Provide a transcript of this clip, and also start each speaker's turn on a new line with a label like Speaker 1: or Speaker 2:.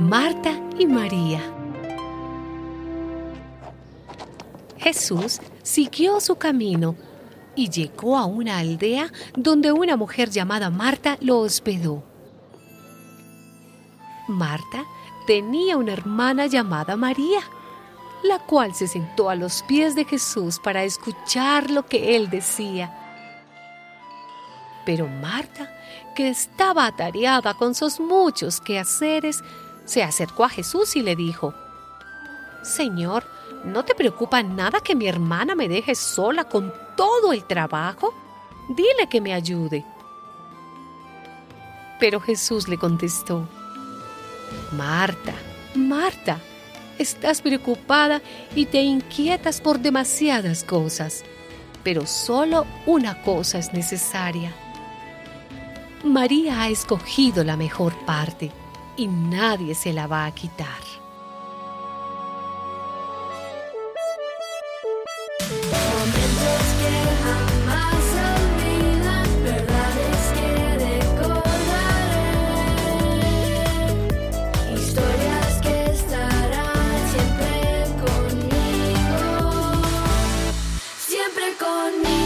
Speaker 1: Marta y María. Jesús siguió su camino y llegó a una aldea donde una mujer llamada Marta lo hospedó. Marta tenía una hermana llamada María, la cual se sentó a los pies de Jesús para escuchar lo que él decía. Pero Marta, que estaba atareada con sus muchos quehaceres, se acercó a Jesús y le dijo, Señor, ¿no te preocupa nada que mi hermana me deje sola con todo el trabajo? Dile que me ayude. Pero Jesús le contestó, Marta, Marta, estás preocupada y te inquietas por demasiadas cosas, pero solo una cosa es necesaria. María ha escogido la mejor parte y nadie se la va a quitar. Momentos
Speaker 2: que jamás olvidan, verdades que recordaré,
Speaker 1: historias
Speaker 2: que estarán
Speaker 1: siempre
Speaker 2: conmigo, siempre conmigo.